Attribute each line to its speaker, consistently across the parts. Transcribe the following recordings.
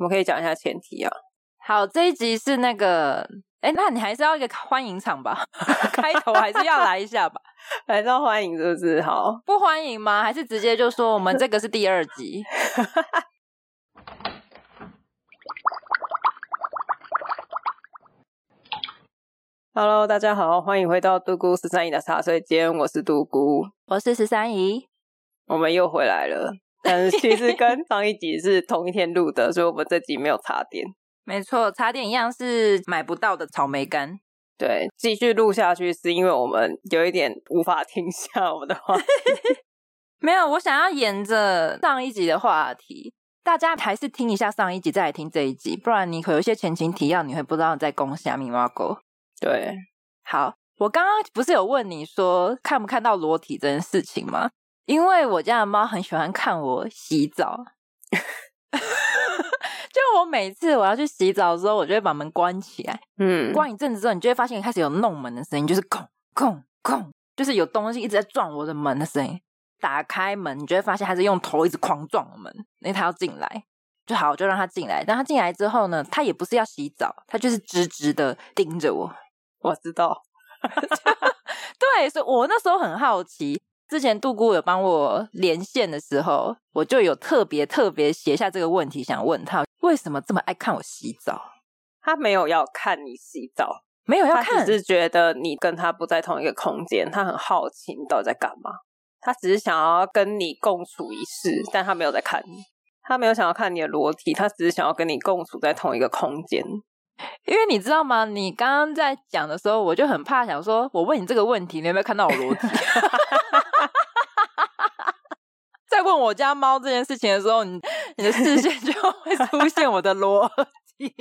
Speaker 1: 我们可以讲一下前提啊。
Speaker 2: 好，这一集是那个，哎，那你还是要一个欢迎场吧？开头还是要来一下吧？
Speaker 1: 还是要欢迎是不是？好，
Speaker 2: 不欢迎吗？还是直接就说我们这个是第二集？
Speaker 1: Hello，大家好，欢迎回到独孤十三姨的茶水间，我是独孤，
Speaker 2: 我是十三姨，
Speaker 1: 我们又回来了。但是其实跟上一集是同一天录的，所以我们这集没有茶点。
Speaker 2: 没错，茶点一样是买不到的草莓干。
Speaker 1: 对，继续录下去是因为我们有一点无法停下我们的话题。
Speaker 2: 没有，我想要沿着上一集的话题，大家还是听一下上一集，再来听这一集，不然你可有一些前情提要，你会不知道在攻虾米猫狗。
Speaker 1: 对，好，
Speaker 2: 我刚刚不是有问你说看不看到裸体这件事情吗？因为我家的猫很喜欢看我洗澡，就我每次我要去洗澡的时候，我就会把门关起来，嗯，关一阵子之后，你就会发现开始有弄门的声音，就是空空空，就是有东西一直在撞我的门的声音。打开门，你就会发现它是用头一直狂撞我们，因为它要进来，就好，就让它进来。但它进来之后呢，它也不是要洗澡，它就是直直的盯着我。
Speaker 1: 我知道，
Speaker 2: 对，所以我那时候很好奇。之前杜姑有帮我连线的时候，我就有特别特别写下这个问题，想问他为什么这么爱看我洗澡。
Speaker 1: 他没有要看你洗澡，
Speaker 2: 没有要看，
Speaker 1: 他只是觉得你跟他不在同一个空间，他很好奇你到底在干嘛。他只是想要跟你共处一室，但他没有在看你，他没有想要看你的裸体，他只是想要跟你共处在同一个空间。
Speaker 2: 因为你知道吗？你刚刚在讲的时候，我就很怕，想说我问你这个问题，你有没有看到我裸体？在问我家猫这件事情的时候，你 你的视线就会出现我的逻辑。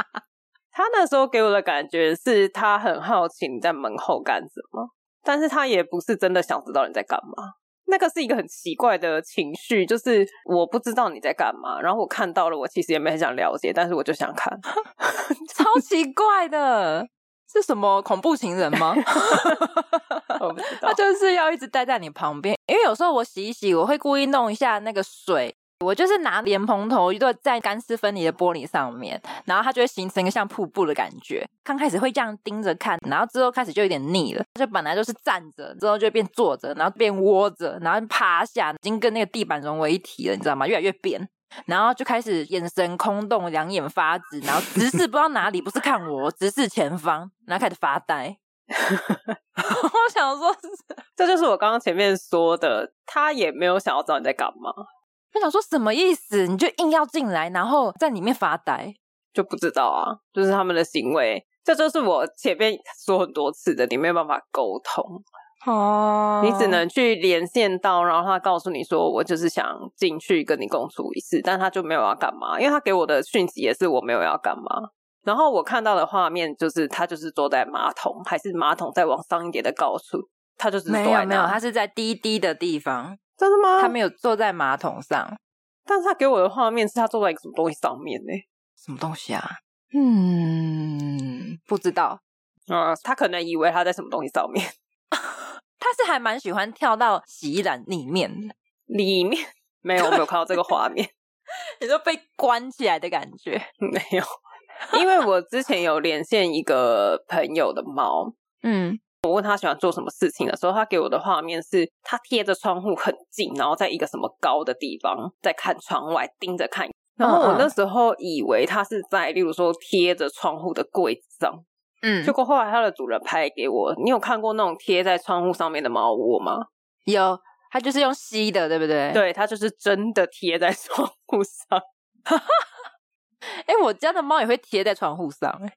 Speaker 1: 他那时候给我的感觉是他很好奇你在门后干什么，但是他也不是真的想知道你在干嘛。那个是一个很奇怪的情绪，就是我不知道你在干嘛，然后我看到了，我其实也没很想了解，但是我就想看，
Speaker 2: 超奇怪的，是什么恐怖情人
Speaker 1: 吗？
Speaker 2: 他就是要一直待在你旁边，因为有时候我洗一洗，我会故意弄一下那个水。我就是拿莲蓬头一对在干湿分离的玻璃上面，然后它就会形成一个像瀑布的感觉。刚开始会这样盯着看，然后之后开始就有点腻了。就本来就是站着，之后就变坐着，然后变窝着，然后趴下，已经跟那个地板融为一体了，你知道吗？越来越扁，然后就开始眼神空洞，两眼发直，然后直视不知道哪里，不是看我，直视前方，然后开始发呆。我想说，
Speaker 1: 这就是我刚刚前面说的，他也没有想要知道你在干嘛。
Speaker 2: 我想说什么意思？你就硬要进来，然后在里面发呆，
Speaker 1: 就不知道啊。就是他们的行为，这就是我前面说很多次的，你没有办法沟通哦。你只能去连线到，然后他告诉你说，我就是想进去跟你共处一次，但他就没有要干嘛，因为他给我的讯息也是我没有要干嘛。然后我看到的画面就是他就是坐在马桶，还是马桶再往上一点的高处，他就是
Speaker 2: 没有没有，他是在低低的地方。
Speaker 1: 真的吗？
Speaker 2: 他没有坐在马桶上，
Speaker 1: 但是他给我的画面是他坐在一个什么东西上面呢？
Speaker 2: 什么东西啊？嗯，不知道。
Speaker 1: 啊、呃，他可能以为他在什么东西上面。
Speaker 2: 他是还蛮喜欢跳到洗衣篮里面，
Speaker 1: 里面没有，我没有看到这个画面。
Speaker 2: 你说被关起来的感觉？
Speaker 1: 没有，因为我之前有连线一个朋友的猫，嗯。我问他喜欢做什么事情的时候，他给我的画面是他贴着窗户很近，然后在一个什么高的地方在看窗外，盯着看。然后我那时候以为他是在，例如说贴着窗户的柜子上，嗯。结果后来他的主人拍给我，你有看过那种贴在窗户上面的猫窝吗？
Speaker 2: 有，他就是用吸的，对不对？
Speaker 1: 对，他就是真的贴在 窗户上。
Speaker 2: 哎、欸，我家的猫也会贴在窗户上，哎，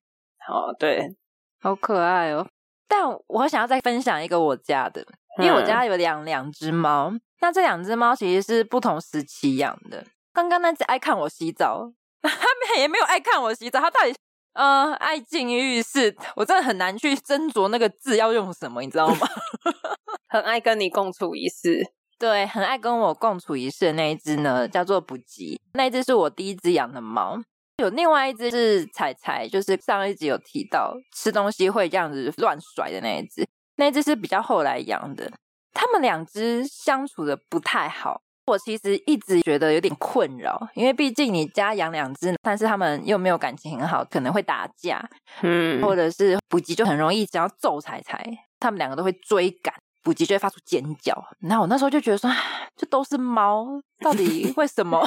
Speaker 1: 好，对，
Speaker 2: 好可爱哦。但我想要再分享一个我家的，因为我家有两两只猫，那这两只猫其实是不同时期养的。刚刚那只爱看我洗澡，它们也没有爱看我洗澡，它到底呃爱进浴室，我真的很难去斟酌那个字要用什么，你知道吗？
Speaker 1: 很爱跟你共处一室，
Speaker 2: 对，很爱跟我共处一室的那一只呢，叫做不吉，那一只是我第一只养的猫。有另外一只是彩彩，就是上一集有提到吃东西会这样子乱甩的那一只，那一只是比较后来养的。他们两只相处的不太好，我其实一直觉得有点困扰，因为毕竟你家养两只，但是他们又没有感情很好，可能会打架，嗯，或者是补给就很容易只要揍彩彩，他们两个都会追赶，补给就会发出尖叫。然后我那时候就觉得说，这都是猫，到底为什么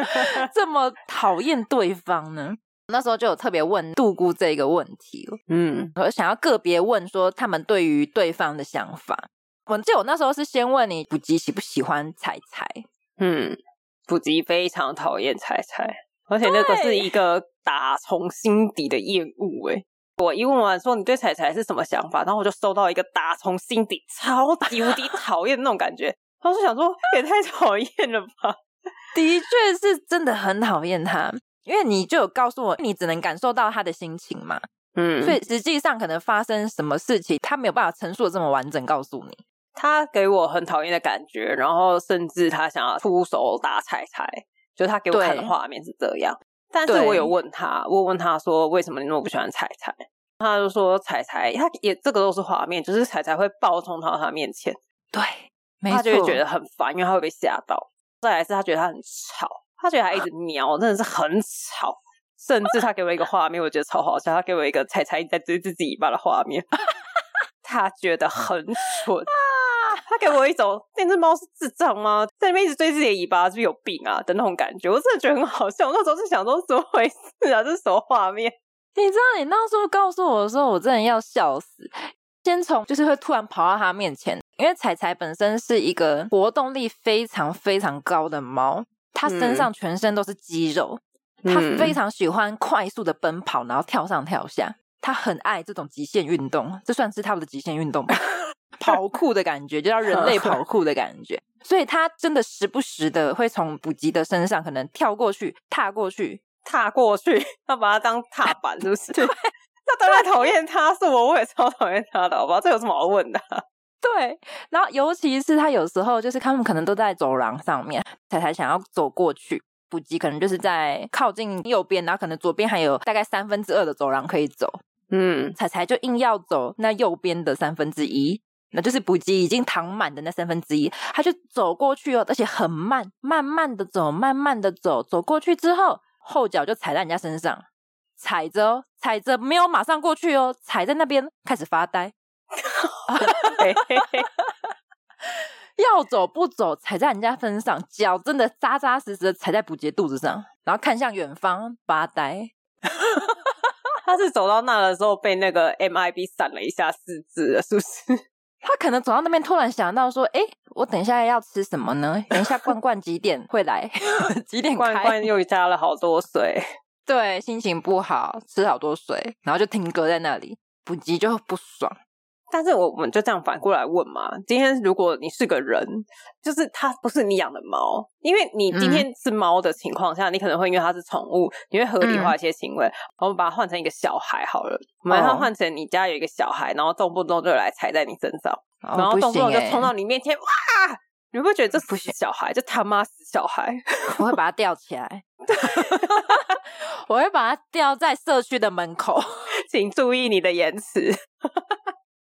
Speaker 2: 这么讨厌对方呢？那时候就有特别问杜姑这个问题，嗯，我想要个别问说他们对于对方的想法。我记得我那时候是先问你，补给喜不喜欢彩彩？
Speaker 1: 嗯，补给非常讨厌彩彩，而且那个是一个打从心底的厌恶。哎，我一问完说你对彩彩是什么想法，然后我就收到一个打从心底超级无敌讨厌的那种感觉。然后就想说也太讨厌了吧？
Speaker 2: 的确是真的很讨厌他，因为你就有告诉我，你只能感受到他的心情嘛。嗯，所以实际上可能发生什么事情，他没有办法陈述的这么完整告诉你。
Speaker 1: 他给我很讨厌的感觉，然后甚至他想要出手打彩彩，就他给我看的画面是这样。但是我有问他，我问他说为什么你那么不喜欢彩彩？他就说彩彩，他也这个都是画面，就是彩彩会暴冲到他面前，
Speaker 2: 对，
Speaker 1: 他就会觉得很烦，因为他会被吓到。再来是他觉得他很吵，他觉得他一直瞄，真的是很吵。甚至他给我一个画面，我觉得超好笑，他给我一个彩彩在追自己尾巴的画面，他觉得很蠢啊。他给我一种那只猫是智障吗？在里面一直追自己的尾巴，是不是有病啊的那种感觉？我真的觉得很好笑。我那时候是想说，怎么回事啊？这是什么画面？
Speaker 2: 你知道，你那时候告诉我的时候，我真的要笑死。先从就是会突然跑到他面前，因为彩彩本身是一个活动力非常非常高的猫，它身上全身都是肌肉，它非常喜欢快速的奔跑，然后跳上跳下，它很爱这种极限运动，这算是他们的极限运动吧。跑酷的感觉，就叫人类跑酷的感觉，所以它真的时不时的会从补给的身上可能跳过去、踏过去、
Speaker 1: 踏过去，要把它当踏板，是不是？对，他当然讨厌他，是我，我也超讨厌他的，好不好？这有什么好问的啊？
Speaker 2: 对，然后尤其是他有时候就是他们可能都在走廊上面，彩彩想要走过去，补给可能就是在靠近右边，然后可能左边还有大概三分之二的走廊可以走，嗯，彩彩就硬要走那右边的三分之一。那就是补给已经躺满的那三分之一，他就走过去哦，而且很慢，慢慢的走，慢慢的走，走过去之后，后脚就踩在人家身上，踩着，踩着没有马上过去哦，踩在那边开始发呆，要走不走，踩在人家身上，脚真的扎扎实实的踩在补给肚子上，然后看向远方发呆。
Speaker 1: 他是走到那的时候被那个 MIB 闪了一下四肢了，是不是？
Speaker 2: 他可能走到那边，突然想到说：“哎，我等一下要吃什么呢？等一下罐罐几点会来？几点开？
Speaker 1: 罐罐又加了好多水，
Speaker 2: 对，心情不好，吃好多水，然后就停搁在那里，补给就不爽。”
Speaker 1: 但是我我们就这样反过来问嘛，今天如果你是个人，就是它不是你养的猫，因为你今天是猫的情况下，嗯、你可能会因为它是宠物，你会合理化一些行为。嗯、我们把它换成一个小孩好了，我们把它换成你家有一个小孩，然后动不动就来踩在你身上，哦、然后动不动就冲到你面前，哇！你会觉得这不是小孩，这他妈死小孩？
Speaker 2: 我会把它吊起来，我会把它吊在社区的门口，
Speaker 1: 请注意你的言辞。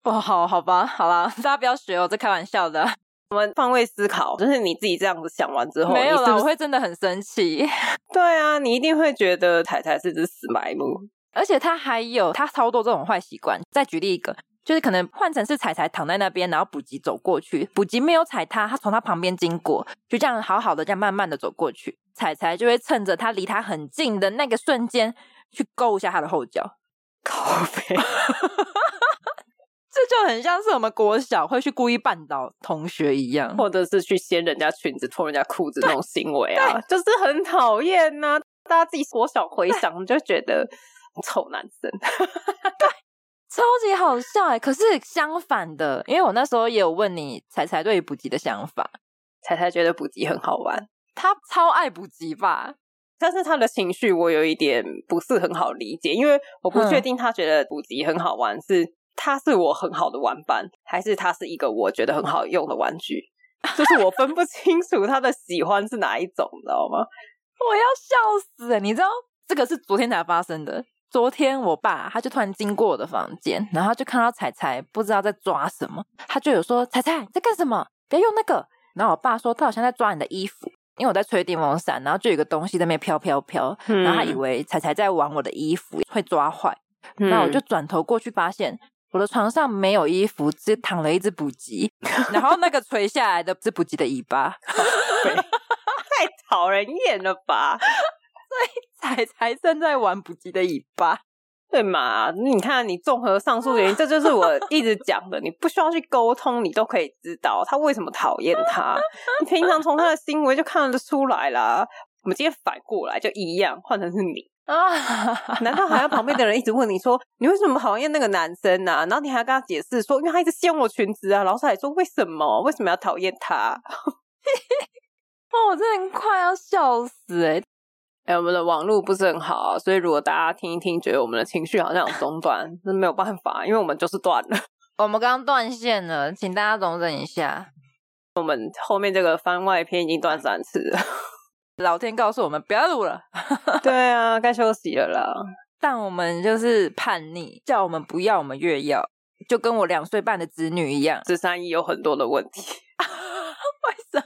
Speaker 2: 哦，好好吧，好啦，大家不要学我，这开玩笑的。
Speaker 1: 我们换位思考，就是你自己这样子想完之后，
Speaker 2: 没有啦，
Speaker 1: 是是
Speaker 2: 我会真的很生气。
Speaker 1: 对啊，你一定会觉得彩彩是只死埋木，
Speaker 2: 而且他还有他超多这种坏习惯。再举例一个，就是可能换成是彩彩躺在那边，然后补给走过去，补给没有踩他，他从他旁边经过，就这样好好的这样慢慢的走过去，彩彩就会趁着他离他很近的那个瞬间，去勾一下他的后脚，
Speaker 1: 靠北。
Speaker 2: 这就很像是我们国小会去故意绊倒同学一样，
Speaker 1: 或者是去掀人家裙子、脱人家裤子那种行为啊，就是很讨厌呐。大家自己国小回想，就觉得臭男生，
Speaker 2: 对，超级好笑哎。可是相反的，因为我那时候也有问你彩彩对于补给的想法，
Speaker 1: 彩彩觉得补给很好玩，
Speaker 2: 他超爱补给吧？
Speaker 1: 但是他的情绪我有一点不是很好理解，因为我不确定他觉得补给很好玩是。它是我很好的玩伴，还是他是一个我觉得很好用的玩具？就是我分不清楚他的喜欢是哪一种，你知道吗？
Speaker 2: 我要笑死了！你知道这个是昨天才发生的。昨天我爸他就突然经过我的房间，然后就看到彩彩不知道在抓什么，他就有说：“彩彩在干什么？不要用那个，然后我爸说他好像在抓你的衣服，因为我在吹电风扇，然后就有一个东西在那边飘飘飘，嗯、然后他以为彩彩在玩我的衣服会抓坏，然后我就转头过去发现我的床上没有衣服，只躺了一只补给，然后那个垂下来的是补给的尾巴，
Speaker 1: 太讨人厌了吧？
Speaker 2: 所以才才正在玩补给的尾巴。
Speaker 1: 对嘛？你看，你综合上述原因，这就是我一直讲的，你不需要去沟通，你都可以知道他为什么讨厌他。你平常从他的行为就看得出来啦。我们今天反过来就一样，换成是你啊？难道还要旁边的人一直问你说，你为什么讨厌那个男生啊？然后你还要跟他解释说，因为他一直掀我裙子啊。老师还说，为什么？为什么要讨厌他？
Speaker 2: 哦，我真的快要笑死哎、欸！
Speaker 1: 哎、欸，我们的网络不是很好啊，所以如果大家听一听，觉得我们的情绪好像有中断，那没有办法，因为我们就是断了。
Speaker 2: 我们刚刚断线了，请大家容忍一下。
Speaker 1: 我们后面这个番外篇已经断三次了，
Speaker 2: 老天告诉我们不要录了。
Speaker 1: 对啊，该休息了啦。
Speaker 2: 但我们就是叛逆，叫我们不要，我们越要，就跟我两岁半的子女一样。
Speaker 1: 十三姨有很多的问题。为什么？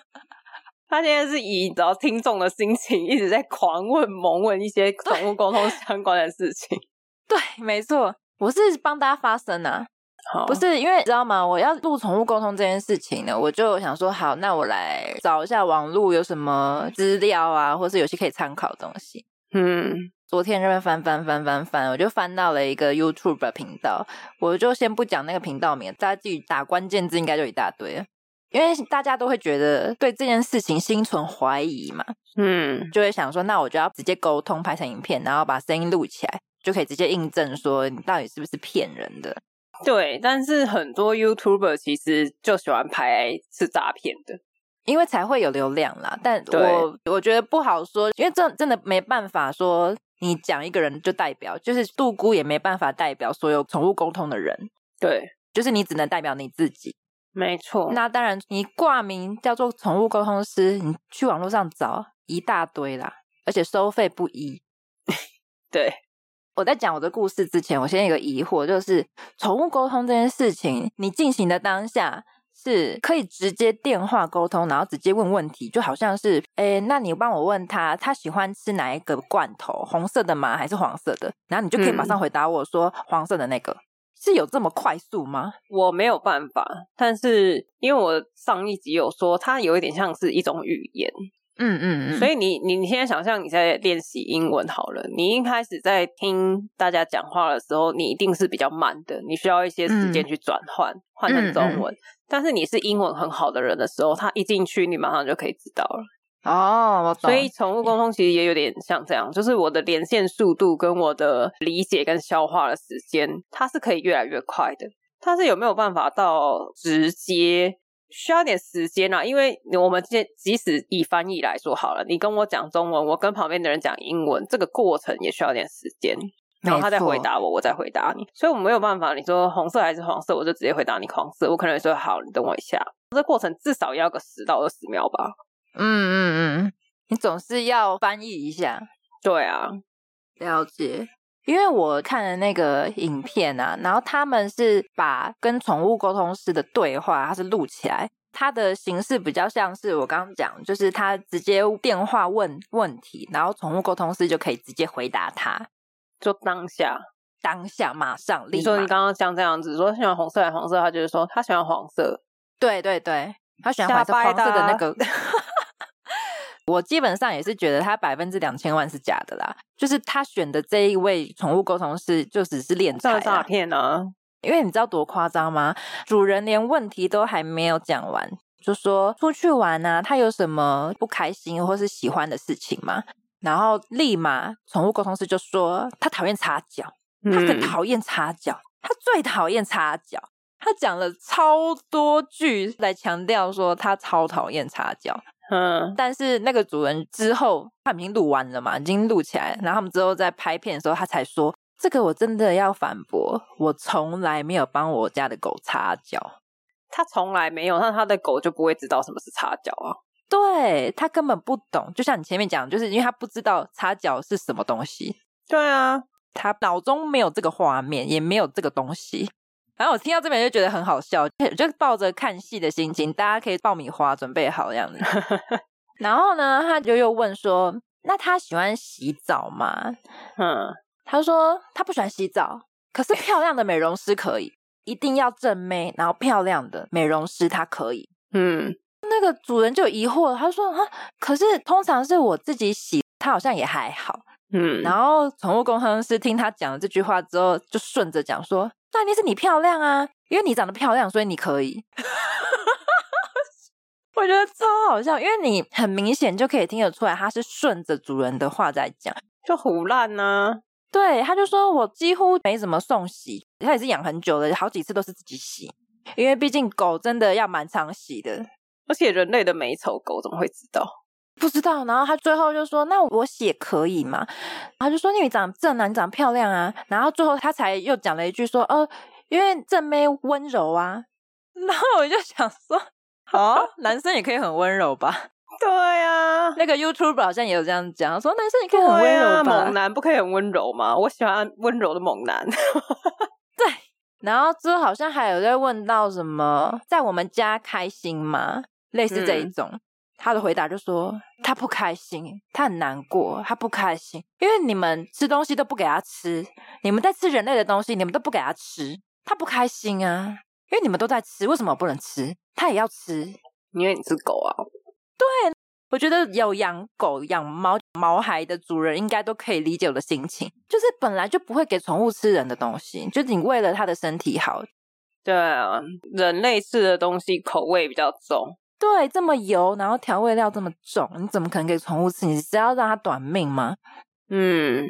Speaker 1: 他现在是以你知道听众的心情一直在狂问、猛问一些宠物沟通相关的事情。
Speaker 2: 对，没错，我是帮大家发声啊，好不是因为你知道吗？我要录宠物沟通这件事情呢，我就想说，好，那我来找一下网络有什么资料啊，或是有些可以参考的东西。嗯，昨天这边翻翻翻翻翻，我就翻到了一个 YouTube 频道，我就先不讲那个频道名，大家自己打关键字应该就一大堆了。因为大家都会觉得对这件事情心存怀疑嘛，嗯，就会想说，那我就要直接沟通，拍成影片，然后把声音录起来，就可以直接印证说你到底是不是骗人的。
Speaker 1: 对，但是很多 YouTuber 其实就喜欢拍是诈骗的，
Speaker 2: 因为才会有流量啦。但我我觉得不好说，因为这真的没办法说，你讲一个人就代表，就是杜姑也没办法代表所有宠物沟通的人。
Speaker 1: 对，
Speaker 2: 就是你只能代表你自己。
Speaker 1: 没错，
Speaker 2: 那当然，你挂名叫做宠物沟通师，你去网络上找一大堆啦，而且收费不一。
Speaker 1: 对，
Speaker 2: 我在讲我的故事之前，我先有个疑惑，就是宠物沟通这件事情，你进行的当下是可以直接电话沟通，然后直接问问题，就好像是，诶，那你帮我问他，他喜欢吃哪一个罐头，红色的吗？还是黄色的？然后你就可以马上回答我说，嗯、黄色的那个。是有这么快速吗？
Speaker 1: 我没有办法，但是因为我上一集有说，它有一点像是一种语言，嗯嗯嗯，所以你你你现在想象你在练习英文好了，你一开始在听大家讲话的时候，你一定是比较慢的，你需要一些时间去转换换成中文，嗯嗯嗯，但是你是英文很好的人的时候，他一进去你马上就可以知道了。
Speaker 2: 哦，我懂。
Speaker 1: 所以宠物沟通其实也有点像这样，就是我的连线速度跟我的理解跟消化的时间，它是可以越来越快的。它是有没有办法到直接，需要点时间啊？因为我们即即使以翻译来说好了，你跟我讲中文，我跟旁边的人讲英文，这个过程也需要点时间，然后他再回答我，我再回答你。所以我没有办法，你说红色还是黄色，我就直接回答你黄色。我可能会说好，你等我一下，这过程至少要个十到二十秒吧。
Speaker 2: 嗯嗯嗯，你总是要翻译一下。
Speaker 1: 对啊，
Speaker 2: 了解。因为我看了那个影片啊，然后他们是把跟宠物沟通师的对话，它是录起来，它的形式比较像是我刚刚讲，就是他直接电话问问题，然后宠物沟通师就可以直接回答他，
Speaker 1: 就当下
Speaker 2: 当下马上立马。
Speaker 1: 你说你刚刚像这样子说，喜欢红色还是黄色，他就是说他喜欢黄色。
Speaker 2: 对对对，他喜欢黄色黄色的那个。我基本上也是觉得他百分之两千万是假的啦，就是他选的这一位宠物沟通师就只是敛财
Speaker 1: 诈骗呢。
Speaker 2: 因为你知道多夸张吗？主人连问题都还没有讲完，就说出去玩啊，他有什么不开心或是喜欢的事情吗？然后立马宠物沟通师就说他讨厌擦脚，他很讨厌擦脚，他最讨厌擦脚。他讲了超多句来强调说他超讨厌擦脚。嗯，但是那个主人之后他已经录完了嘛，已经录起来，然后他们之后在拍片的时候，他才说这个我真的要反驳，我从来没有帮我家的狗擦脚，
Speaker 1: 他从来没有，那他的狗就不会知道什么是擦脚啊？
Speaker 2: 对，他根本不懂，就像你前面讲，就是因为他不知道擦脚是什么东西，
Speaker 1: 对啊，
Speaker 2: 他脑中没有这个画面，也没有这个东西。反正我听到这边就觉得很好笑，就抱着看戏的心情，大家可以爆米花准备好这样子。然后呢，他就又问说：“那他喜欢洗澡吗？”嗯，他说他不喜欢洗澡，可是漂亮的美容师可以，一定要正妹，然后漂亮的美容师他可以。嗯，那个主人就疑惑了，他说：“啊，可是通常是我自己洗，他好像也还好。”嗯，然后宠物工程师听他讲了这句话之后，就顺着讲说：“那一定是你漂亮啊，因为你长得漂亮，所以你可以。”我觉得超好笑，因为你很明显就可以听得出来，他是顺着主人的话在讲，
Speaker 1: 就胡乱呢。
Speaker 2: 对，他就说我几乎没怎么送洗，他也是养很久的，好几次都是自己洗，因为毕竟狗真的要蛮常洗的，
Speaker 1: 而且人类的美丑，狗怎么会知道？
Speaker 2: 不知道，然后他最后就说：“那我写可以吗？”他就说：“因为你长正啊，你长漂亮啊。”然后最后他才又讲了一句说：“哦，因为正妹温柔啊。”然后我就想说：“哦，男生也可以很温柔吧？”
Speaker 1: 对呀、啊，
Speaker 2: 那个 YouTuber 好像也有这样讲，说男生也可以很温柔吧、
Speaker 1: 啊？猛男不可以很温柔吗？我喜欢温柔的猛男。
Speaker 2: 对，然后之后好像还有在问到什么，在我们家开心吗？类似这一种。嗯他的回答就说：“他不开心，他很难过，他不开心，因为你们吃东西都不给他吃，你们在吃人类的东西，你们都不给他吃，他不开心啊，因为你们都在吃，为什么我不能吃？他也要吃，
Speaker 1: 因为你是狗啊。
Speaker 2: 对，我觉得有养狗、养猫、毛孩的主人应该都可以理解我的心情，就是本来就不会给宠物吃人的东西，就是你为了它的身体好。
Speaker 1: 对啊，人类吃的东西口味比较重。”
Speaker 2: 对，这么油，然后调味料这么重，你怎么可能给宠物吃？你是要让它短命吗？嗯，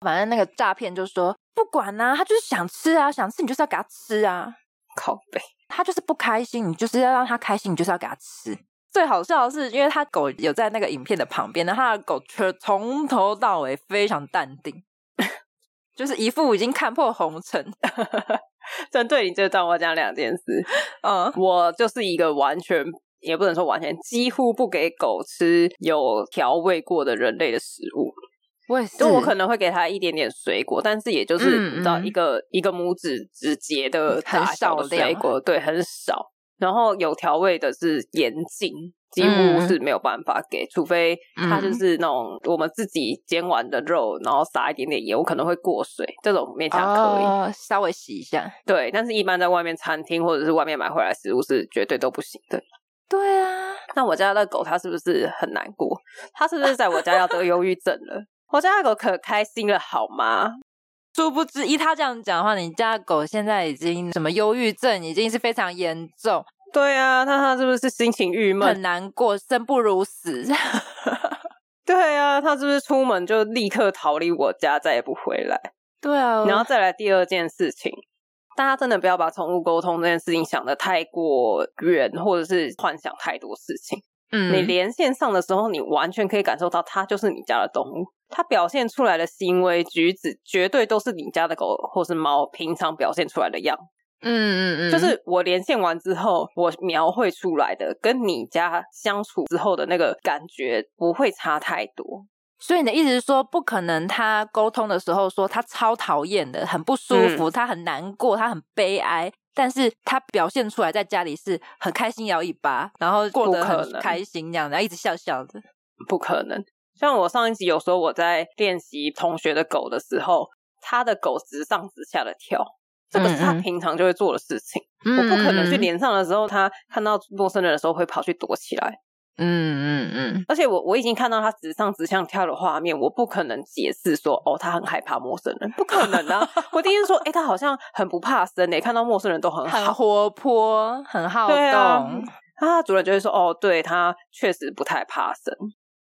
Speaker 2: 反正那个诈骗就说不管啊，他就是想吃啊，想吃你就是要给他吃啊。
Speaker 1: 靠背，
Speaker 2: 他就是不开心，你就是要让他开心，你就是要给他吃。最好笑的是，因为他狗有在那个影片的旁边，然后他的狗却从头到尾非常淡定，就是一副已经看破红尘。
Speaker 1: 针对你这段，我讲两件事。嗯，我就是一个完全。也不能说完全，几乎不给狗吃有调味过的人类的食物。
Speaker 2: 我也是，
Speaker 1: 就我可能会给它一点点水果，但是也就是你知道一个、嗯嗯、一个拇指指节的大小的水果，对，很少。然后有调味的是严禁，几乎是没有办法给，嗯、除非它就是那种我们自己煎完的肉，然后撒一点点盐，我可能会过水，这种勉强可以、哦、
Speaker 2: 稍微洗一下。
Speaker 1: 对，但是一般在外面餐厅或者是外面买回来食物是绝对都不行的。
Speaker 2: 对啊，
Speaker 1: 那我家的狗它是不是很难过？它是不是在我家要得忧郁症了？我家的狗可开心了，好吗？
Speaker 2: 殊不知，依他这样讲的话，你家的狗现在已经什么忧郁症，已经是非常严重。
Speaker 1: 对啊，那它是不是心情郁闷、
Speaker 2: 很难过、生不如死？
Speaker 1: 对啊，它是不是出门就立刻逃离我家，再也不回来？
Speaker 2: 对啊，
Speaker 1: 然后再来第二件事情。大家真的不要把宠物沟通这件事情想得太过远，或者是幻想太多事情。嗯，你连线上的时候，你完全可以感受到它就是你家的动物，它表现出来的行为举止，绝对都是你家的狗或是猫平常表现出来的样。嗯嗯嗯，就是我连线完之后，我描绘出来的，跟你家相处之后的那个感觉不会差太多。
Speaker 2: 所以你的意思是说，不可能他沟通的时候说他超讨厌的，很不舒服，嗯、他很难过，他很悲哀，但是他表现出来在家里是很开心摇尾巴，然后过得很开心这样，然后一直笑笑的。
Speaker 1: 不可能。像我上一集有说我在练习同学的狗的时候，他的狗直上直下的跳，这个是他平常就会做的事情。嗯嗯，我不可能去连上的时候，他看到陌生人的时候会跑去躲起来。嗯嗯嗯，而且我我已经看到他直上直下跳的画面，我不可能解释说哦，他很害怕陌生人，不可能啊！我第一次说，哎、欸，他好像很不怕生诶，看到陌生人都很好，
Speaker 2: 很活泼，很好动。
Speaker 1: 啊，他主人就会说，哦，对，他确实不太怕生。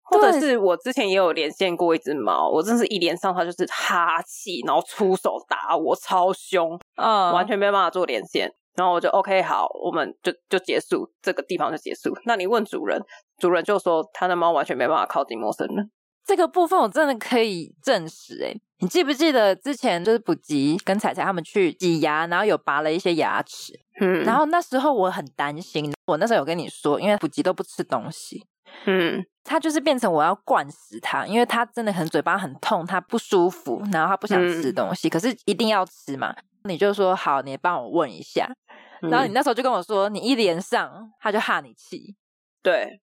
Speaker 1: 或者是我之前也有连线过一只猫，我真是一连上它就是哈气，然后出手打我，超凶，嗯，完全没有办法做连线。然后我就 OK 好，我们就就结束这个地方就结束。那你问主人，主人就说他的猫完全没办法靠近陌生人。
Speaker 2: 这个部分我真的可以证实诶。你记不记得之前就是普吉跟彩彩他们去挤牙，然后有拔了一些牙齿。嗯，然后那时候我很担心，我那时候有跟你说，因为普吉都不吃东西。嗯，他就是变成我要灌死他，因为他真的很嘴巴很痛，他不舒服，然后他不想吃东西，嗯、可是一定要吃嘛。你就说好，你帮我问一下。然后你那时候就跟我说，你一连上他就哈你气，
Speaker 1: 对，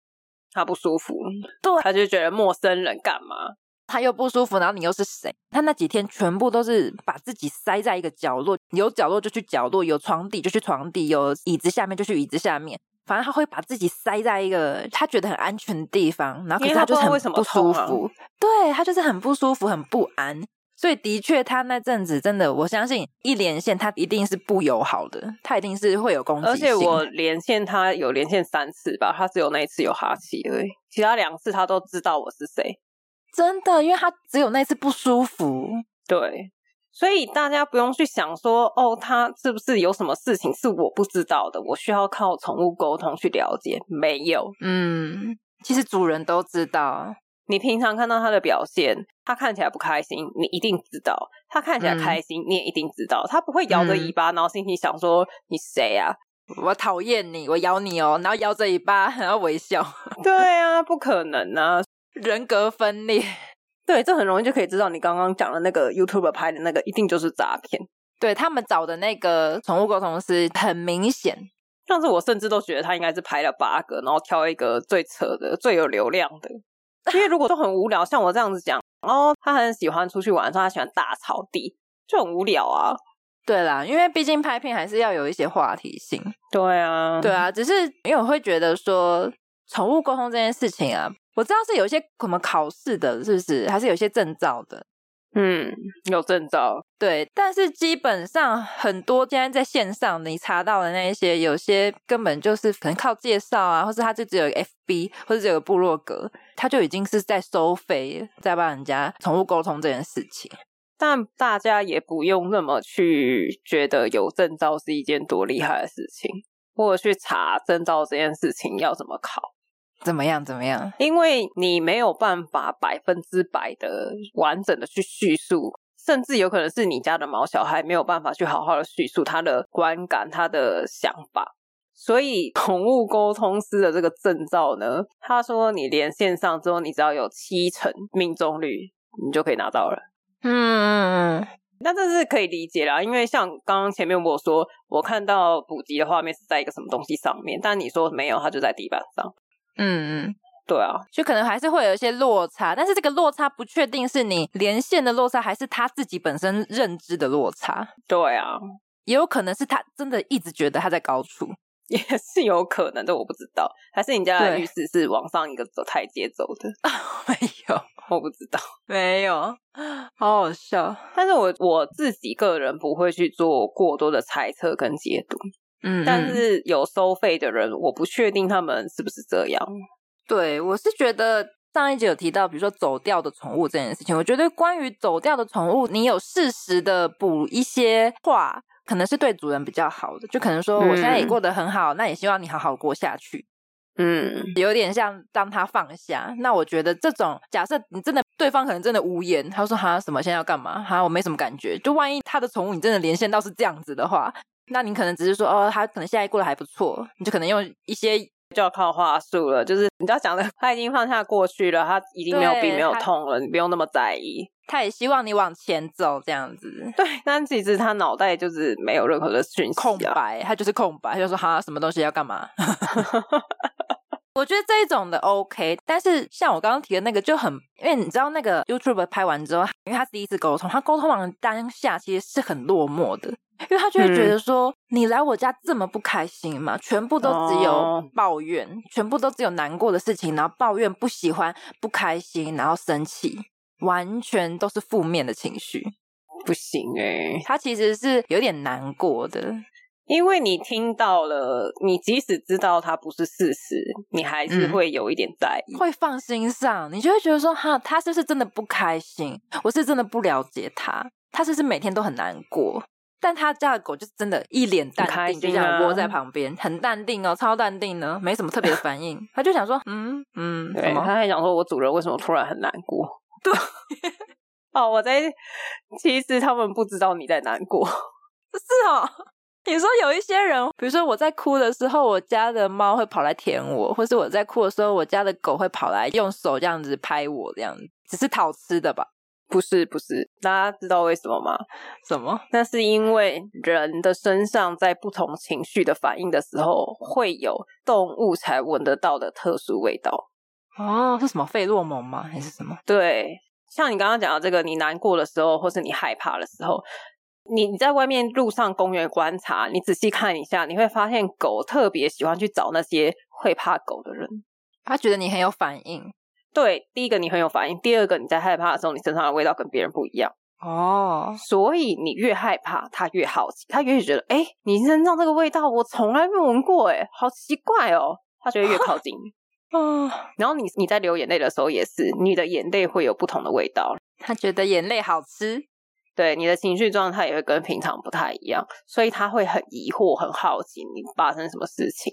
Speaker 1: 他不舒服，
Speaker 2: 对，
Speaker 1: 他就觉得陌生人干嘛？
Speaker 2: 他又不舒服，然后你又是谁？他那几天全部都是把自己塞在一个角落，有角落就去角落，有床底就去床底，有椅子下面就去椅子下面，反正他会把自己塞在一个他觉得很安全的地方，然后可是他就是很不舒服，对，他就是很不舒服，很不安。所以的确，他那阵子真的，我相信一连线他一定是不友好的，他一定是会有攻击性。
Speaker 1: 而且我连线他有连线三次吧，他只有那一次有哈气而已，其他两次他都知道我是谁。
Speaker 2: 真的，因为他只有那次不舒服。
Speaker 1: 对，所以大家不用去想说，哦，他是不是有什么事情是我不知道的？我需要靠宠物沟通去了解。没有，
Speaker 2: 嗯，其实主人都知道。
Speaker 1: 你平常看到他的表现，他看起来不开心，你一定知道；他看起来开心，嗯、你也一定知道。他不会摇着尾巴，然后心里想说：“嗯、你谁呀、啊？
Speaker 2: 我讨厌你，我咬你哦！”然后摇着尾巴，然后微笑。
Speaker 1: 对啊，不可能啊，
Speaker 2: 人格分裂。
Speaker 1: 对，这很容易就可以知道，你刚刚讲的那个 YouTuber 拍的那个，一定就是诈骗。
Speaker 2: 对，他们找的那个宠物沟通师，很明显。
Speaker 1: 上次我甚至都觉得他应该是拍了八个，然后挑一个最扯的、最有流量的。因为如果都很无聊，像我这样子讲，哦，他很喜欢出去玩，说他喜欢大草地，就很无聊啊。
Speaker 2: 对啦，因为毕竟拍片还是要有一些话题性。
Speaker 1: 对啊，
Speaker 2: 对啊，只是因为我会觉得说，宠物沟通这件事情啊，我知道是有一些什么考试的，是不是？还是有一些证照的？
Speaker 1: 嗯，有证照，
Speaker 2: 对，但是基本上很多现在在线上你查到的那一些，有些根本就是可能靠介绍啊，或是他就只有 FB，或者只有部落格，他就已经是在收费，在帮人家宠物沟通这件事情。
Speaker 1: 但大家也不用那么去觉得有证照是一件多厉害的事情，或者去查证照这件事情要怎么考。
Speaker 2: 怎么样？怎么样？
Speaker 1: 因为你没有办法百分之百的完整的去叙述，甚至有可能是你家的毛小孩没有办法去好好的叙述他的观感、他的想法。所以，宠物沟通师的这个证照呢，他说你连线上之后，你只要有七成命中率，你就可以拿到了。
Speaker 2: 嗯嗯嗯，
Speaker 1: 那这是可以理解啦，因为像刚刚前面我说，我看到补给的画面是在一个什么东西上面，但你说没有，它就在地板上。
Speaker 2: 嗯嗯，
Speaker 1: 对啊，
Speaker 2: 就可能还是会有一些落差，但是这个落差不确定是你连线的落差，还是他自己本身认知的落差。
Speaker 1: 对啊，
Speaker 2: 也有可能是他真的一直觉得他在高处，
Speaker 1: 也是有可能的，我不知道。还是你家的浴室是往上一个走台阶走的？
Speaker 2: 没有，
Speaker 1: 我不知道，
Speaker 2: 没有，好好笑。
Speaker 1: 但是我我自己个人不会去做过多的猜测跟解读。嗯，但是有收费的人，我不确定他们是不是这样。
Speaker 2: 对，我是觉得上一集有提到，比如说走掉的宠物这件事情，我觉得关于走掉的宠物，你有适时的补一些话，可能是对主人比较好的。就可能说，我现在也过得很好，嗯、那也希望你好好过下去。
Speaker 1: 嗯，
Speaker 2: 有点像让他放下。那我觉得这种假设，你真的对方可能真的无言，他说哈什么现在要干嘛？哈，我没什么感觉。就万一他的宠物你真的连线到是这样子的话。那你可能只是说哦，他可能现在过得还不错，你就可能用一些
Speaker 1: 就要靠话术了，就是你只要讲的他已经放下过去了，他已经没有病没有痛了，你不用那么在意。
Speaker 2: 他也希望你往前走这样子。
Speaker 1: 对，但其实他脑袋就是没有任何的讯息，
Speaker 2: 空白，他就是空白，他就说哈什么东西要干嘛？我觉得这一种的 OK，但是像我刚刚提的那个就很，因为你知道那个 YouTuber 拍完之后，因为他第一次沟通，他沟通完当下其实是很落寞的。因为他就会觉得说，嗯、你来我家这么不开心嘛，全部都只有抱怨，哦、全部都只有难过的事情，然后抱怨、不喜欢、不开心，然后生气，完全都是负面的情绪，
Speaker 1: 不行诶、欸、
Speaker 2: 他其实是有点难过的，
Speaker 1: 因为你听到了，你即使知道它不是事实，你还是会有一点在意，
Speaker 2: 嗯、会放心上，你就会觉得说，哈，他是不是真的不开心？我是真的不了解他，他是不是每天都很难过？但他家的狗就是真的一脸淡定，啊、就这样窝在旁边，很淡定哦，超淡定呢，没什么特别的反应。他就想说，嗯嗯，
Speaker 1: 对，他还想说，我主人为什么突然很难过？
Speaker 2: 对，
Speaker 1: 哦，我在，其实他们不知道你在难过。
Speaker 2: 是哦，你说有一些人，比如说我在哭的时候，我家的猫会跑来舔我，或是我在哭的时候，我家的狗会跑来用手这样子拍我，这样子，只是讨吃的吧？
Speaker 1: 不是不是，大家知道为什么吗？
Speaker 2: 什么？
Speaker 1: 那是因为人的身上在不同情绪的反应的时候，会有动物才闻得到的特殊味道。
Speaker 2: 哦，是什么费洛蒙吗？还是什么？
Speaker 1: 对，像你刚刚讲的这个，你难过的时候，或是你害怕的时候，你你在外面路上、公园观察，你仔细看一下，你会发现狗特别喜欢去找那些会怕狗的人，
Speaker 2: 他觉得你很有反应。
Speaker 1: 对，第一个你很有反应，第二个你在害怕的时候，你身上的味道跟别人不一样
Speaker 2: 哦，
Speaker 1: 所以你越害怕，它越好奇，它越觉得，哎，你身上这个味道我从来没闻过，哎，好奇怪哦，它就会越靠近。
Speaker 2: 哦，
Speaker 1: 然后你你在流眼泪的时候也是，你的眼泪会有不同的味道。
Speaker 2: 他觉得眼泪好吃，
Speaker 1: 对，你的情绪状态也会跟平常不太一样，所以他会很疑惑、很好奇你发生什么事情，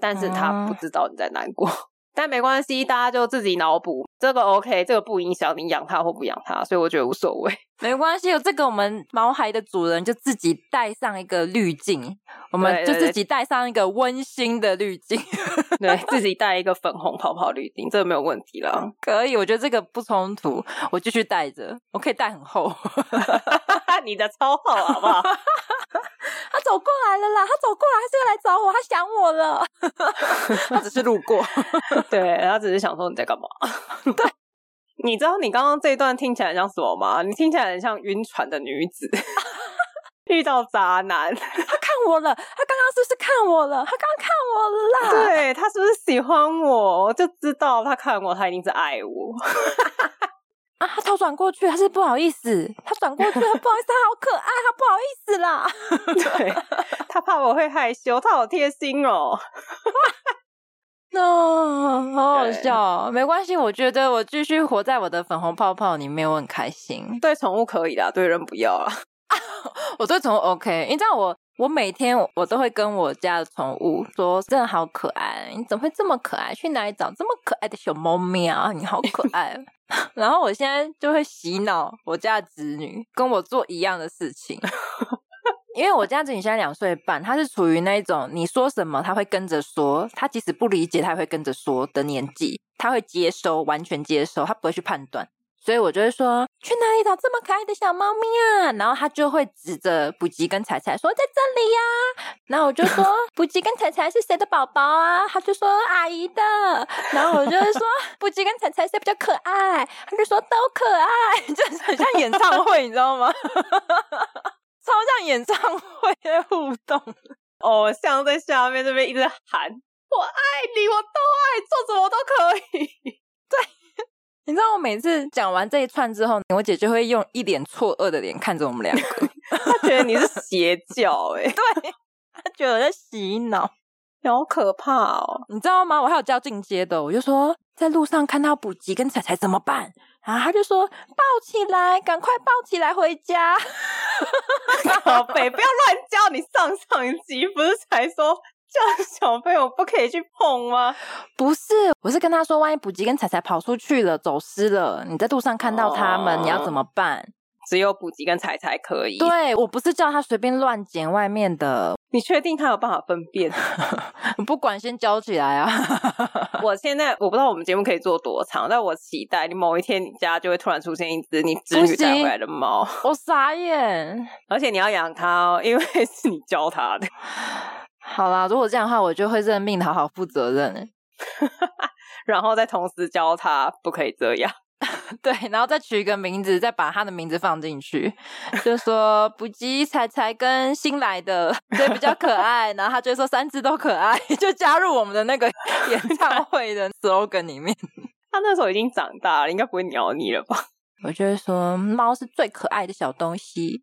Speaker 1: 但是他不知道你在难过。但没关系，大家就自己脑补，这个 OK，这个不影响你养它或不养它，所以我觉得无所谓。
Speaker 2: 没关系，有这个我们毛孩的主人就自己带上一个滤镜，我们就自己带上一个温馨的滤镜，
Speaker 1: 对，自己带一个粉红泡泡滤镜，这个没有问题了。
Speaker 2: 可以，我觉得这个不冲突，我继续带着，我可以带很厚，
Speaker 1: 你的超厚，好不好？
Speaker 2: 他走过来了啦，他走过来他是要来找我，他想我了，他只是路过，
Speaker 1: 对，他只是想说你在干嘛？对。你知道你刚刚这一段听起来像什么吗？你听起来很像晕船的女子遇到渣男，他
Speaker 2: 看我了，他刚刚是不是看我了？他刚刚看我了啦，
Speaker 1: 对，他是不是喜欢我？我就知道他看我，他一定是爱我
Speaker 2: 啊！他头转过去，他是不好意思，他转过去，他不好意思，他好可爱，他不好意思啦，
Speaker 1: 对，他怕我会害羞，他好贴心哦。
Speaker 2: 哦，好好笑，没关系，我觉得我继续活在我的粉红泡泡里面，我很开心。
Speaker 1: 对宠物可以啦，对人不要啦。
Speaker 2: 我对宠物 OK，你知道我，我每天我都会跟我家的宠物说，真的好可爱，你怎么会这么可爱？去哪里找这么可爱的小猫咪啊？你好可 爱。然后我现在就会洗脑我家的子女，跟我做一样的事情。因为我家子女现在两岁半，他是处于那一种你说什么他会跟着说，他即使不理解他也会跟着说的年纪，他会接收，完全接收，他不会去判断。所以我就会说去哪里找这么可爱的小猫咪啊？然后他就会指着补吉跟彩彩说在这里呀。然后我就说 补吉跟彩彩是谁的宝宝啊？他就说阿姨的。然后我就会说补吉跟彩彩谁比较可爱？他就说都可爱，就是很像演唱会，你知道吗？超像演唱会的互动，
Speaker 1: 偶像在下面这边一直喊“我爱你，我都爱，做什么都可以。”
Speaker 2: 对，你知道我每次讲完这一串之后，我姐就会用一脸错愕的脸看着我们两个，
Speaker 1: 她觉得你是邪教哎、欸，
Speaker 2: 对，她觉得我在洗脑，
Speaker 1: 好可怕哦，
Speaker 2: 你知道吗？我还有教进阶的，我就说在路上看到补吉跟彩彩怎么办？然后他就说抱起来，赶快抱起来回家。
Speaker 1: 宝贝，不要乱叫！你上上一集不是才说 叫小朋友不可以去碰吗？
Speaker 2: 不是，我是跟他说，万一补吉跟彩彩跑出去了，走失了，你在路上看到他们，哦、你要怎么办？
Speaker 1: 只有补吉跟彩彩可以。
Speaker 2: 对，我不是叫他随便乱捡外面的。
Speaker 1: 你确定他有办法分辨？
Speaker 2: 不管，先教起来啊！
Speaker 1: 我现在我不知道我们节目可以做多长，但我期待你某一天你家就会突然出现一只你侄女带回来的猫。
Speaker 2: 我傻眼！
Speaker 1: 而且你要养它哦，因为是你教它的。
Speaker 2: 好啦，如果这样的话，我就会认命，好好负责任。
Speaker 1: 然后再同时教他不可以这样。
Speaker 2: 对，然后再取一个名字，再把他的名字放进去，就说不吉、彩彩跟新来的，对，比较可爱。然后他就说三只都可爱，就加入我们的那个演唱会的 slogan 里面。
Speaker 1: 他那时候已经长大了，应该不会鸟你了吧？
Speaker 2: 我就会说猫是最可爱的小东西。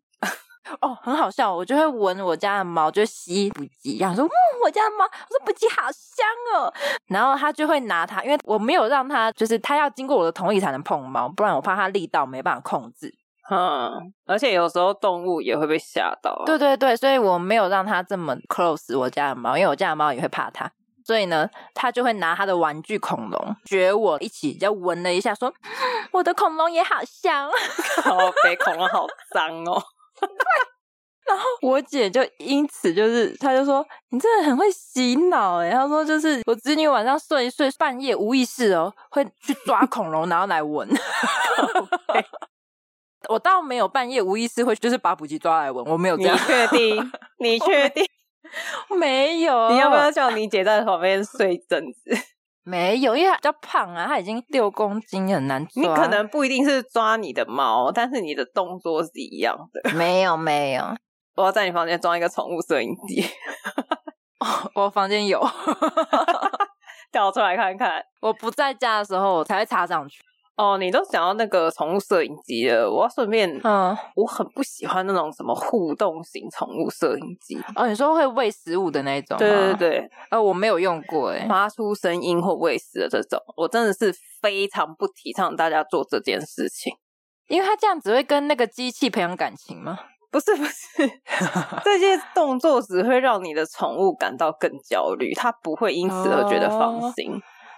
Speaker 2: 哦，很好笑，我就会闻我家的猫，就吸补吉，然后说，嗯，我家的猫，我说补吉好香哦，然后他就会拿它，因为我没有让它，就是它要经过我的同意才能碰猫，不然我怕它力道没办法控制。
Speaker 1: 嗯，而且有时候动物也会被吓到。
Speaker 2: 对对对，所以我没有让它这么 close 我家的猫，因为我家的猫也会怕它，所以呢，他就会拿他的玩具恐龙学我一起，就闻了一下，说，我的恐龙也好香，
Speaker 1: 哦，被恐龙好脏哦。
Speaker 2: 对，然后我姐就因此就是，她就说你真的很会洗脑哎。她说就是我侄女晚上睡一睡，半夜无意识哦，会去抓 恐龙，然后来闻。我倒没有半夜无意识会就是把捕鸡抓来闻，我没有这样。
Speaker 1: 你确定？你确定？
Speaker 2: 没有。
Speaker 1: 你要不要叫你姐在旁边睡一阵子？
Speaker 2: 没有，因为它比较胖啊，它已经六公斤，很难抓。
Speaker 1: 你可能不一定是抓你的猫，但是你的动作是一样的。
Speaker 2: 没有，没有。
Speaker 1: 我要在你房间装一个宠物摄影机。
Speaker 2: 我房间有，
Speaker 1: 调出来看看。
Speaker 2: 我不在家的时候，我才会插上去。
Speaker 1: 哦，你都讲到那个宠物摄影机了，我要顺便，嗯，我很不喜欢那种什么互动型宠物摄影机。
Speaker 2: 哦，你说会喂食物的那种？
Speaker 1: 对对对，
Speaker 2: 呃，我没有用过，哎
Speaker 1: 发出声音或喂食的这种，我真的是非常不提倡大家做这件事情，
Speaker 2: 因为它这样只会跟那个机器培养感情吗？
Speaker 1: 不是不是，这些动作只会让你的宠物感到更焦虑，它不会因此而觉得放心。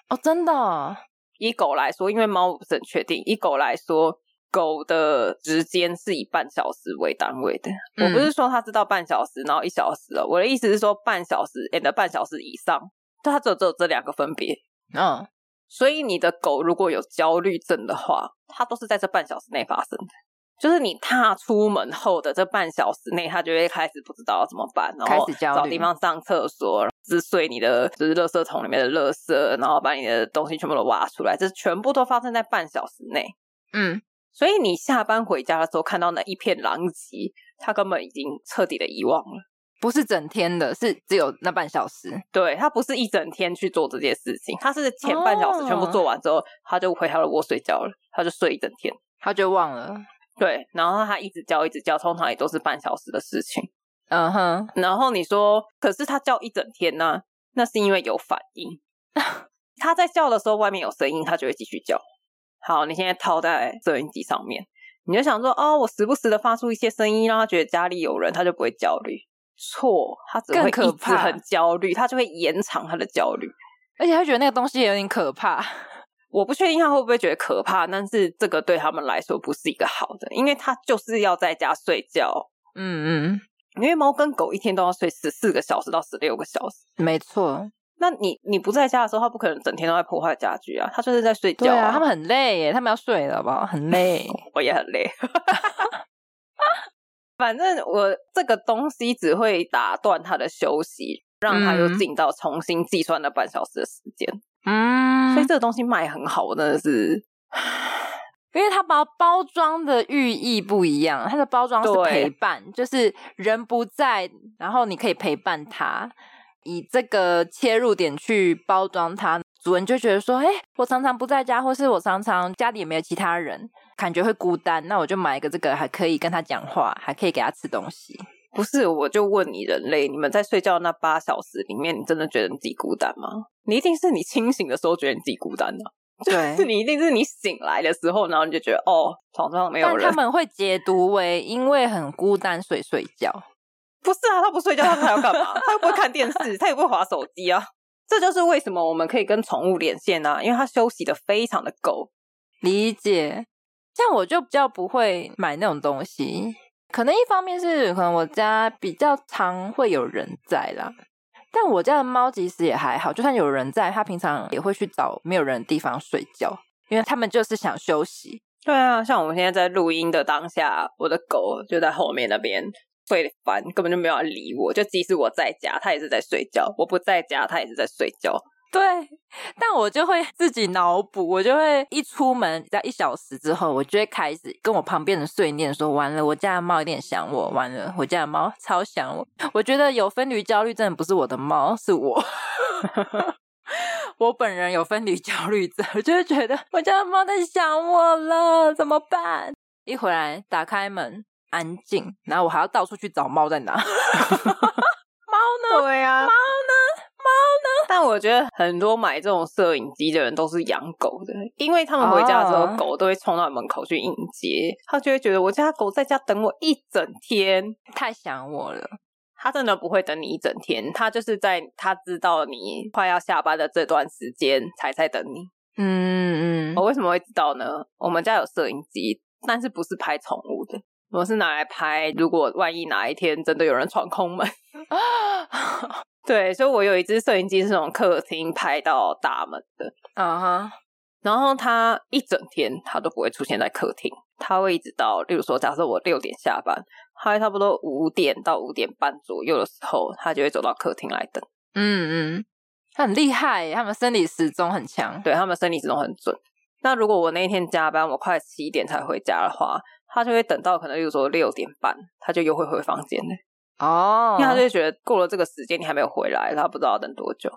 Speaker 2: 哦，哦，真的。
Speaker 1: 以狗来说，因为猫不是很确定。以狗来说，狗的时间是以半小时为单位的。嗯、我不是说它知道半小时，然后一小时了。我的意思是说，半小时 and 半小时以上，它只有只有这两个分别。嗯，所以你的狗如果有焦虑症的话，它都是在这半小时内发生的。就是你踏出门后的这半小时内，他就会开始不知道要怎么办，然后找地方上厕所，撕碎你的就是垃圾桶里面的垃圾，然后把你的东西全部都挖出来，这全部都发生在半小时内。嗯，所以你下班回家的时候看到那一片狼藉，他根本已经彻底的遗忘了，
Speaker 2: 不是整天的，是只有那半小时。
Speaker 1: 对，他不是一整天去做这件事情，他是前半小时全部做完之后，他就回他的窝睡觉了，他就睡一整天，
Speaker 2: 他就忘了。
Speaker 1: 对，然后他一直叫，一直叫，通常也都是半小时的事情。嗯哼，然后你说，可是他叫一整天呢、啊？那是因为有反应。他在叫的时候，外面有声音，他就会继续叫。好，你现在套在收音机上面，你就想说，哦，我时不时的发出一些声音，让他觉得家里有人，他就不会焦虑。错，他只会一直很焦虑，他就会延长他的焦虑，
Speaker 2: 而且他觉得那个东西也有点可怕。
Speaker 1: 我不确定他会不会觉得可怕，但是这个对他们来说不是一个好的，因为他就是要在家睡觉。嗯嗯，因为猫跟狗一天都要睡十四个小时到十六个小时。
Speaker 2: 没错，
Speaker 1: 那你你不在家的时候，他不可能整天都在破坏家具啊，他就是在睡觉啊。
Speaker 2: 对啊，他们很累耶，他们要睡了，好不好？很累，
Speaker 1: 我也很累。反正我这个东西只会打断他的休息，让他又进到重新计算那半小时的时间。嗯，所以这个东西卖很好，真的是，
Speaker 2: 因为它包包装的寓意不一样，它的包装是陪伴，就是人不在，然后你可以陪伴他，以这个切入点去包装它，主人就觉得说，哎，我常常不在家，或是我常常家里也没有其他人，感觉会孤单，那我就买一个这个，还可以跟他讲话，还可以给他吃东西。
Speaker 1: 不是，我就问你，人类，你们在睡觉那八小时里面，你真的觉得你自己孤单吗？你一定是你清醒的时候觉得你自己孤单的，对，是你一定是你醒来的时候，然后你就觉得哦，床上没有人。
Speaker 2: 但他们会解读为因为很孤单，所以睡觉。
Speaker 1: 不是啊，他不睡觉，他还要干嘛？他又不会看电视，他也不会划手机啊。这就是为什么我们可以跟宠物连线啊，因为他休息的非常的够。
Speaker 2: 理解。像我就比较不会买那种东西。可能一方面是可能我家比较常会有人在啦，但我家的猫其实也还好，就算有人在，它平常也会去找没有人的地方睡觉，因为他们就是想休息。
Speaker 1: 对啊，像我们现在在录音的当下，我的狗就在后面那边睡得烦，根本就没有理我。就即使我在家，它也是在睡觉；我不在家，它也是在睡觉。
Speaker 2: 对，但我就会自己脑补，我就会一出门在一小时之后，我就会开始跟我旁边的碎念说：“完了，我家的猫有点想我，完了，我家的猫超想我。”我觉得有分离焦虑症不是我的猫，是我，我本人有分离焦虑症，我就会觉得我家的猫在想我了，怎么办？一回来打开门，安静，然后我还要到处去找猫在哪，猫呢？
Speaker 1: 对呀、啊，
Speaker 2: 猫呢？猫呢？
Speaker 1: 但我觉得很多买这种摄影机的人都是养狗的，因为他们回家的时候，狗都会冲到门口去迎接，他就会觉得我家狗在家等我一整天，
Speaker 2: 太想我了。
Speaker 1: 他真的不会等你一整天，他就是在他知道你快要下班的这段时间才在等你。嗯嗯，我为什么会知道呢？我们家有摄影机，但是不是拍宠物的，我是拿来拍，如果万一哪一天真的有人闯空门。对，所以我有一支摄影机是从客厅拍到大门的，啊哈、uh，huh. 然后它一整天它都不会出现在客厅，他会一直到，例如说，假设我六点下班，他会差不多五点到五点半左右的时候，他就会走到客厅来等。
Speaker 2: 嗯嗯，他很厉害，他们生理时钟很强，
Speaker 1: 对，他们生理时钟很准。那如果我那一天加班，我快七点才回家的话，他就会等到可能，例如说六点半，他就又会回房间了。
Speaker 2: 哦，
Speaker 1: 因为他就觉得过了这个时间你还没有回来，他不知道要等多久，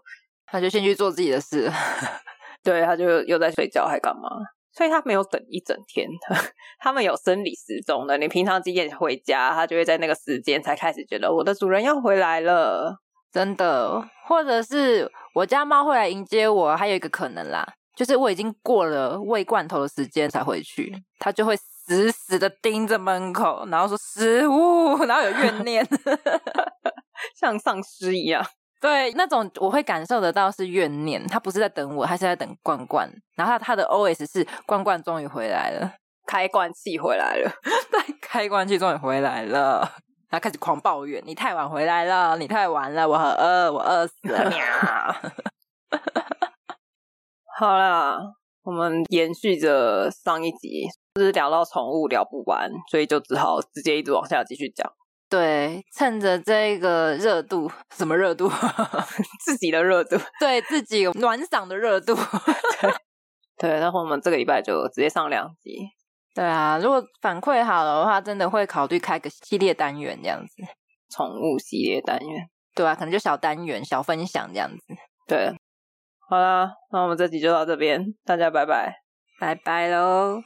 Speaker 2: 他就先去做自己的事。
Speaker 1: 对，他就又在睡觉还干嘛？所以他没有等一整天，他们有生理时钟的。你平常几点回家，他就会在那个时间才开始觉得我的主人要回来了，
Speaker 2: 真的。或者是我家猫会来迎接我，还有一个可能啦，就是我已经过了喂罐头的时间才回去，它就会死死的盯着门口，然后说食物，然后有怨 念，
Speaker 1: 像丧尸一样。
Speaker 2: 对，那种我会感受得到是怨念，他不是在等我，他是在等罐罐。然后他，他的 OS 是罐罐终于回来了，
Speaker 1: 开罐器回来了，
Speaker 2: 对，开罐器终于回来了，他开始狂抱怨：“你太晚回来了，你太晚了，我很饿，我饿死了。”喵。
Speaker 1: 好啦，我们延续着上一集，就是聊到宠物聊不完，所以就只好直接一直往下继续讲。
Speaker 2: 对，趁着这个热度，什么热度？
Speaker 1: 自己的热度，
Speaker 2: 对自己暖嗓的热度。
Speaker 1: 对，对，然后我们这个礼拜就直接上两集。
Speaker 2: 对啊，如果反馈好的话，真的会考虑开个系列单元这样子，
Speaker 1: 宠物系列单元。
Speaker 2: 对啊，可能就小单元、小分享这样子。
Speaker 1: 对，好啦，那我们这集就到这边，大家拜拜，
Speaker 2: 拜拜喽。